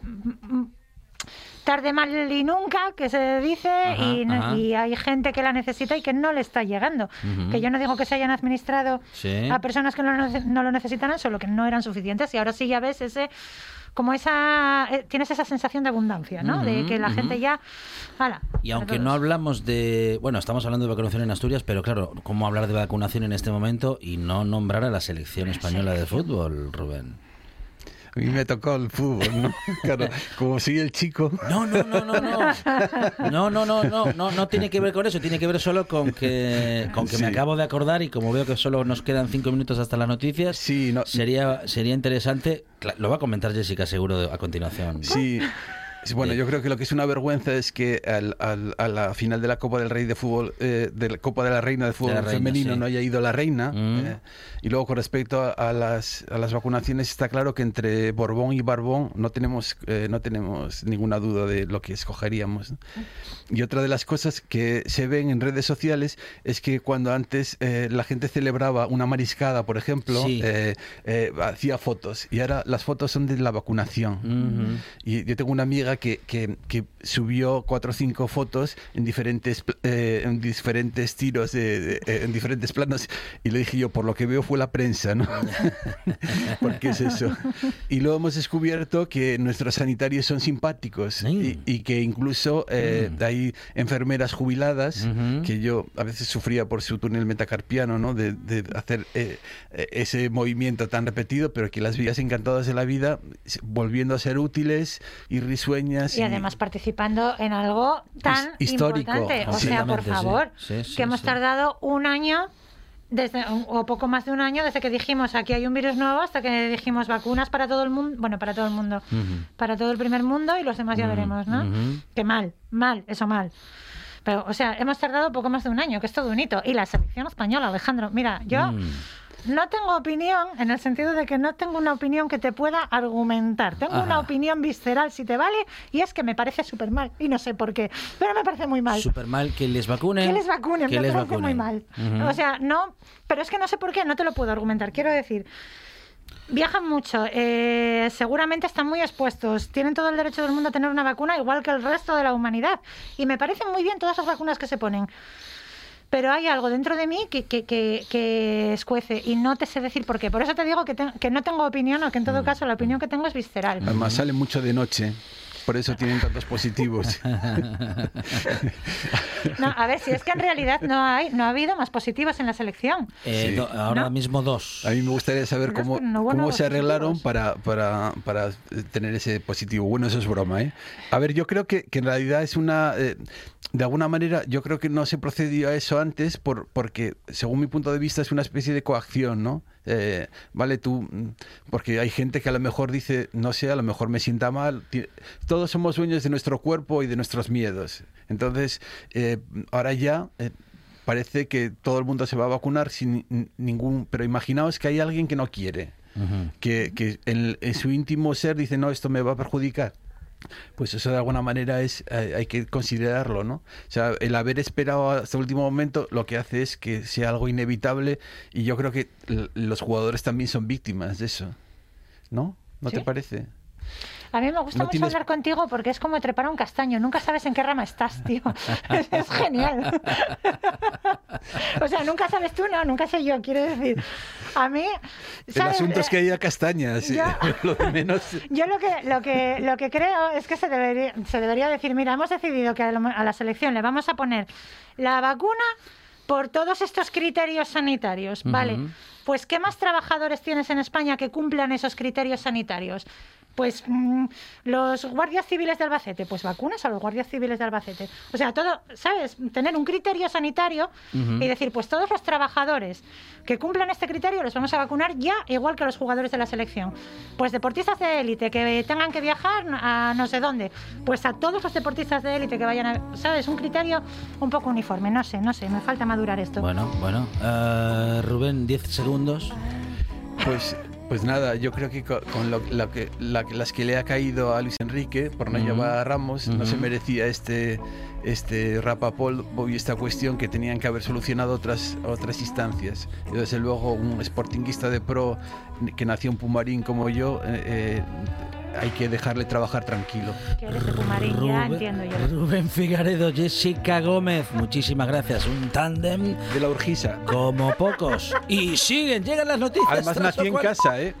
tarde mal y nunca que se dice Ajá, y, no- y hay gente que la necesita y que no le está llegando que yo no digo que se hayan administrado Sí. a personas que no lo, nece- no lo necesitan solo que no eran suficientes y ahora sí ya ves ese como esa eh, tienes esa sensación de abundancia no de que la gente ya Y aunque no hablamos de, bueno, estamos hablando de vacunación en Asturias, pero claro, ¿cómo hablar de vacunación en este momento y no nombrar a la selección española de fútbol, Rubén? A mí me tocó el fútbol, ¿no? Claro, como soy el chico. No, no, no, no, no. No, no, no, no, no, no tiene que ver con eso, tiene que ver solo con que, con que me acabo de acordar y como veo que solo nos quedan cinco minutos hasta las noticias, Sí, no, sería, sería interesante, lo va a comentar Jessica seguro a continuación. Sí. Bueno, yo creo que lo que es una vergüenza es que al- al- a la final de la Copa del Rey de fútbol, eh, de la Copa de la Reina de fútbol Reina, femenino sí. no haya ido la reina. Mm. eh, y luego con respecto a, a las, a las vacunaciones está claro que entre Borbón y Barbón no tenemos, eh, no tenemos ninguna duda de lo que escogeríamos. ¿no? Y otra de las cosas que se ven en redes sociales es que cuando antes eh, la gente celebraba una mariscada, por ejemplo, Sí. eh, eh, hacía fotos y ahora las fotos son de la vacunación. Ujú. Y yo tengo una amiga que, que, que subió cuatro o cinco fotos en diferentes eh, en diferentes tiros, eh, en diferentes planos, y le dije yo, por lo que veo fue la prensa, ¿no? Porque es eso. Y luego hemos descubierto que nuestros sanitarios son simpáticos y, y que incluso eh, Mm. hay enfermeras jubiladas, que yo a veces sufría por su túnel metacarpiano, ¿no? De, de hacer eh, eh, ese movimiento tan repetido, pero que las veías encantadas de la vida, volviendo a ser útiles y risueñas. Y además participando en algo tan His- histórico, importante o sea por sí. favor Sí, sí, que hemos tardado un año desde o poco más de un año desde que dijimos aquí hay un virus nuevo hasta que dijimos vacunas para todo el mundo bueno para todo el mundo para todo el primer mundo y los demás ya veremos, ¿no? ujú. Que mal, mal, eso mal. Pero, o sea, hemos tardado poco más de un año, que es todo un hito. Y la selección española, Alejandro, mira, yo Mm. No tengo opinión en el sentido de que no tengo una opinión que te pueda argumentar. Tengo una opinión visceral, si te vale, y es que me parece súper mal. Y no sé por qué, pero me parece muy mal. Súper mal que les vacunen. Que les vacunen, que me les parece muy vacunen. mal. Ujú. O sea, no, pero es que no sé por qué, no te lo puedo argumentar. Quiero decir, viajan mucho, eh, seguramente están muy expuestos, tienen todo el derecho del mundo a tener una vacuna igual que el resto de la humanidad. Y me parecen muy bien todas las vacunas que se ponen. Pero hay algo dentro de mí que, que, que, que escuece y no te sé decir por qué. Por eso te digo que, te- que no tengo opinión o que en todo Mm. caso la opinión que tengo es visceral. Además sale mucho de noche, por eso tienen tantos positivos. No, a ver, si es que en realidad no hay, no ha habido más positivos en la selección. Eh, Sí. do- ahora ¿No? mismo dos. A mí me gustaría saber cómo, cómo se arreglaron para, para, para tener ese positivo. Bueno, eso es broma, ¿eh? A ver, yo creo que, que en realidad es una... eh, de alguna manera, yo creo que no se procedió a eso antes por, porque, según mi punto de vista, es una especie de coacción, ¿no? Eh, vale, tú... mm, Porque hay gente que a lo mejor dice, no sé, a lo mejor me sienta mal. Todos somos dueños de nuestro cuerpo y de nuestros miedos. Entonces, eh, ahora ya... eh, parece que todo el mundo se va a vacunar sin ni- ningún... Pero imaginaos que hay alguien que no quiere, que, que en, en su íntimo ser dice, no, esto me va a perjudicar. Pues eso de alguna manera es eh, hay que considerarlo, ¿no? O sea, el haber esperado hasta el último momento lo que hace es que sea algo inevitable y yo creo que los jugadores también son víctimas de eso, ¿no? ¿No ¿Sí? te parece? A mí me gusta No mucho tienes- hablar contigo porque es como trepar a un castaño. Nunca sabes en qué rama estás, tío. Es, es genial. o sea, nunca sabes tú, no, nunca sé yo. Quiero decir, a mí. El ¿sabes? asunto es que haya castañas, Ya. lo de menos... Yo lo que, lo que, lo que creo es que se debería, se debería decir, mira, hemos decidido que a, lo- la selección le vamos a poner la vacuna por todos estos criterios sanitarios, ¿vale? Pues ¿qué más trabajadores tienes en España que cumplan esos criterios sanitarios? Pues mm, los guardias civiles de Albacete, pues vacunas a los guardias civiles de Albacete. O sea, todo, ¿sabes? Tener un criterio sanitario y decir, pues todos los trabajadores que cumplan este criterio los vamos a vacunar ya, igual que a los jugadores de la selección. Pues deportistas de élite que tengan que viajar a no sé dónde, pues a todos los deportistas de élite que vayan a, ¿sabes? Un criterio un poco uniforme, no sé, no sé, me falta madurar esto. Bueno, bueno. Eh, Rubén, 10 segundos. Pues, pues nada, yo creo que co- con, lo, lo que, la- las que le ha caído a Luis Enrique por no Ujú. llevar a Ramos, no se merecía este, este rapapolvo y esta cuestión que tenían que haber solucionado otras, otras instancias. Y desde luego, un sportinguista de pro que nació en Pumarín como yo, eh, eh, hay que dejarle trabajar tranquilo. Que eres de Pumarín, ya entiendo yo. Rubén Figaredo, Jessica Gómez, muchísimas gracias. Un tándem De la Urgisa. como pocos. Y siguen, llegan las noticias. Además lo en casa, ¿eh?